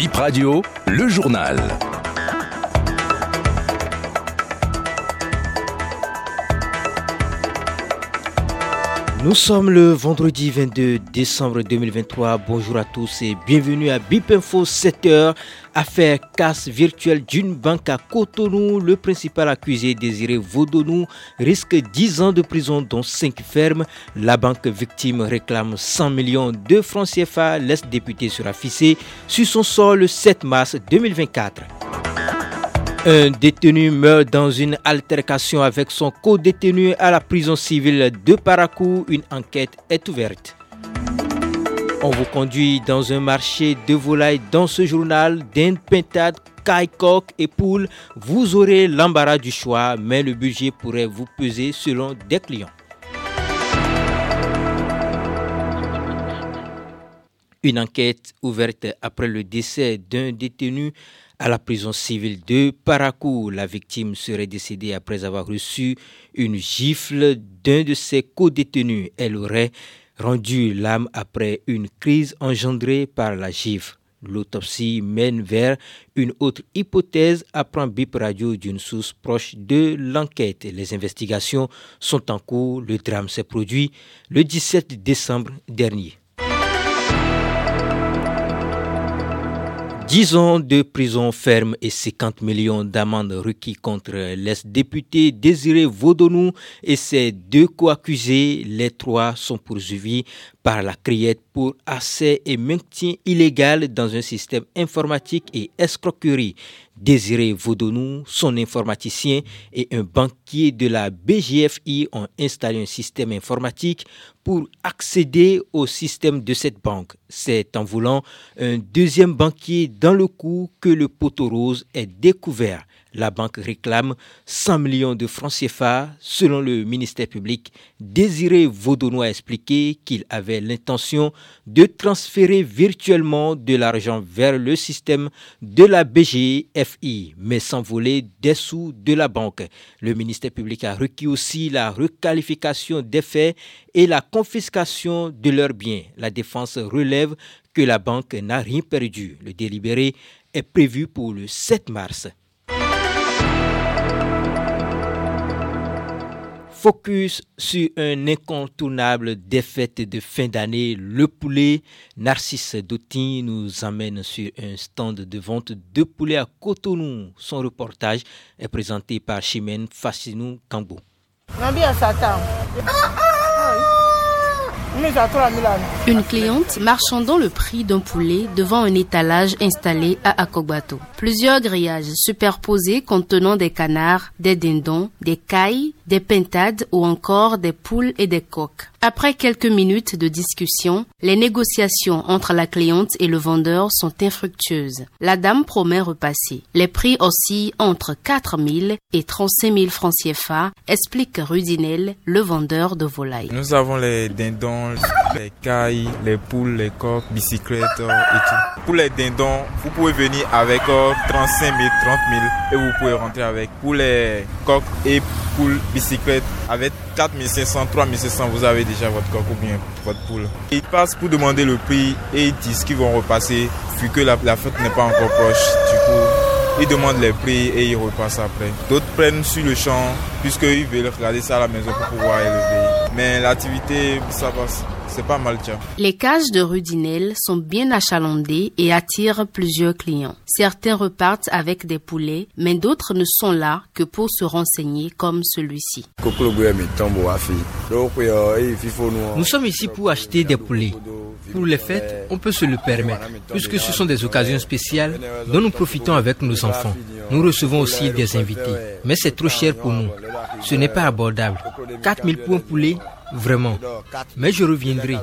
Bip Radio, le journal. Nous sommes le vendredi 22 décembre 2023. Bonjour à tous et bienvenue à BIP Info 7h. Affaire casse virtuelle d'une banque à Cotonou. Le principal accusé, Désiré Vaudonou, risque 10 ans de prison, dont 5 fermes. La banque victime réclame 100 millions de francs CFA. L'ex-député sera fixé sur son sol le 7 mars 2024. Un détenu meurt dans une altercation avec son co-détenu à la prison civile de Paracou. Une enquête est ouverte. On vous conduit dans un marché de volailles dans ce journal d'un pintade, caille, et poules. Vous aurez l'embarras du choix, mais le budget pourrait vous peser selon des clients. Une enquête ouverte après le décès d'un détenu à la prison civile de Paracou. La victime serait décédée après avoir reçu une gifle d'un de ses co-détenus. Elle aurait rendu l'âme après une crise engendrée par la gifle. L'autopsie mène vers une autre hypothèse, apprend BIP Radio d'une source proche de l'enquête. Les investigations sont en cours. Le drame s'est produit le 17 décembre dernier. 10 ans de prison ferme et 50 millions d'amendes requis contre l'ex-député Désiré Vaudonou et ses deux co-accusés. Les trois sont poursuivis par la criette pour accès et maintien illégal dans un système informatique et escroquerie. Désiré Vaudonou, son informaticien et un banquier de la BGFI ont installé un système informatique pour accéder au système de cette banque. C'est en voulant un deuxième banquier dans le coup que le poteau rose est découvert. La banque réclame 100 millions de francs CFA. Selon le ministère public, Désiré Vaudonou a expliqué qu'il avait l'intention de transférer virtuellement de l'argent vers le système de la BGFI, mais sans voler des sous de la banque. Le ministère public a requis aussi la requalification des faits et la confiscation de leurs biens. La défense relève que la banque n'a rien perdu. Le délibéré est prévu pour le 7 mars. Focus sur un incontournable défaite de fin d'année, le poulet. Narcisse Doutin nous amène sur un stand de vente de poulet à Cotonou. Son reportage est présenté par Chimène Fassinou Kambo. Une cliente marchandant le prix d'un poulet devant un étalage installé à Akogbato. Plusieurs grillages superposés contenant des canards, des dindons, des cailles, des pentades ou encore des poules et des coques. Après quelques minutes de discussion, les négociations entre la cliente et le vendeur sont infructueuses. La dame promet repasser. Les prix oscillent entre 4 000 et 35 000 francs CFA, explique Rudinel, le vendeur de volailles. Nous avons les dindons, les cailles, les poules, les coques, bicyclettes et tout. Pour les dindons, vous pouvez venir avec 35 000, 30 000 et vous pouvez rentrer avec. Pour les coques et poules, bicyclettes, avec 4500, 3500, vous avez déjà votre coq ou bien votre poule. Ils passent pour demander le prix et ils disent qu'ils vont repasser vu que la, la fête n'est pas encore proche. Du coup, ils demandent les prix et ils repassent après. D'autres prennent sur le champ puisqu'ils veulent regarder ça à la maison pour pouvoir élever. Mais l'activité, ça passe c'est pas mal, tiens. Les cages de Rudinel sont bien achalandées et attirent plusieurs clients. Certains repartent avec des poulets, mais d'autres ne sont là que pour se renseigner comme celui-ci. Nous sommes ici pour acheter des poulets. Pour les fêtes, on peut se le permettre, puisque ce sont des occasions spéciales dont nous profitons avec nos enfants. Nous recevons aussi des invités, mais c'est trop cher pour nous. Ce n'est pas abordable. 4000 pour un poulet, Vraiment. Mais je reviendrai.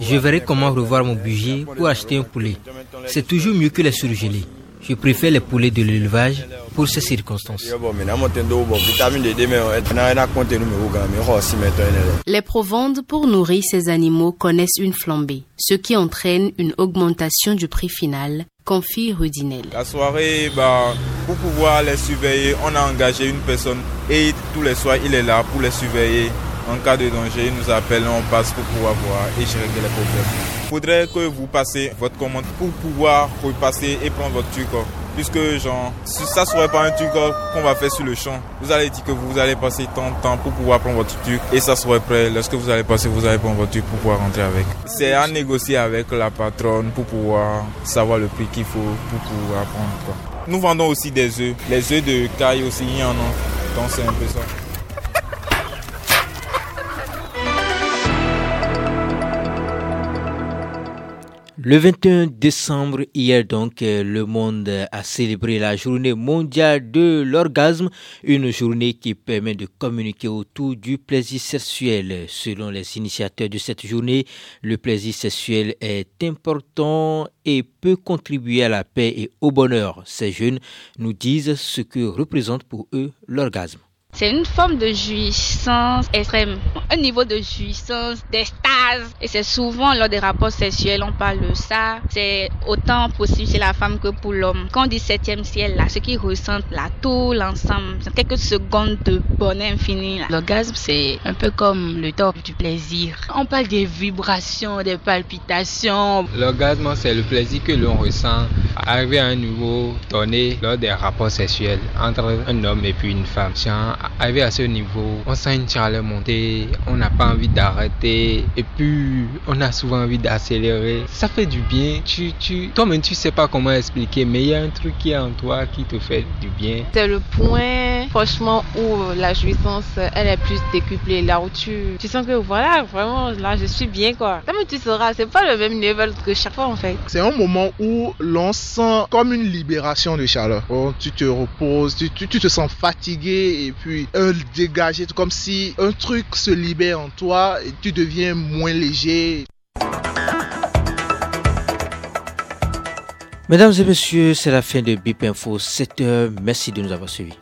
Je verrai comment revoir mon budget pour acheter un poulet. C'est toujours mieux que les surgelés. Je préfère les poulets de l'élevage pour ces circonstances. Les provandes pour nourrir ces animaux connaissent une flambée, ce qui entraîne une augmentation du prix final, confie Rudinel. La soirée, bah, pour pouvoir les surveiller, on a engagé une personne et tous les soirs, il est là pour les surveiller En cas de danger, nous appelons, on passe pour pouvoir voir et gérer les problèmes. Il faudrait que vous passez votre commande pour pouvoir repasser et prendre votre truc. Puisque genre, ça serait pas un truc qu'on va faire sur le champ, vous allez dire que vous allez passer tant de temps pour pouvoir prendre votre truc et ça serait prêt. Lorsque vous allez passer, vous allez prendre votre truc pour pouvoir rentrer avec. C'est à négocier avec la patronne pour pouvoir savoir le prix qu'il faut pour pouvoir prendre. Nous vendons aussi des œufs. Les œufs de caille aussi, il y en a. Donc c'est un peu ça. Le 21 décembre, hier donc, euh, le monde a célébré la journée mondiale de l'orgasme, une journée qui permet de communiquer autour du plaisir sexuel. Selon les initiateurs de cette journée, le plaisir sexuel est important et peut contribuer à la paix et au bonheur. Ces jeunes nous disent ce que représente pour eux l'orgasme. C'est une forme de jouissance extrême, un niveau de jouissance, d'extase. Et c'est souvent lors des rapports sexuels, on parle de ça. C'est autant possible chez la femme que pour l'homme. Quand on dit septième ciel, là, ce qu'ils ressentent là, tout l'ensemble, c'est quelques secondes de bonheur infini. L'orgasme, c'est un peu comme le top du plaisir. On parle des vibrations, des palpitations. L'orgasme, c'est le plaisir que l'on ressent arriver à un niveau donné lors des rapports sexuels entre un homme et puis une femme arrivé à ce niveau, on sent une chaleur monter, on n'a pas envie d'arrêter et puis on a souvent envie d'accélérer. Ça fait du bien. Tu, tu, toi-même, tu sais pas comment expliquer, mais il y a un truc qui est en toi qui te fait du bien. C'est le point, franchement, où la jouissance, elle est plus décuplée. Là où tu, tu sens que voilà, vraiment, là, je suis bien, quoi. Comme tu sauras, c'est pas le même niveau que chaque fois, en fait. C'est un moment où l'on sent comme une libération de chaleur. tu te reposes, tu, tu, tu te sens fatigué et puis un dégagé, comme si un truc se libère en toi et tu deviens moins léger. Mesdames et messieurs, c'est la fin de BIP Info 7 heures. Merci de nous avoir suivis.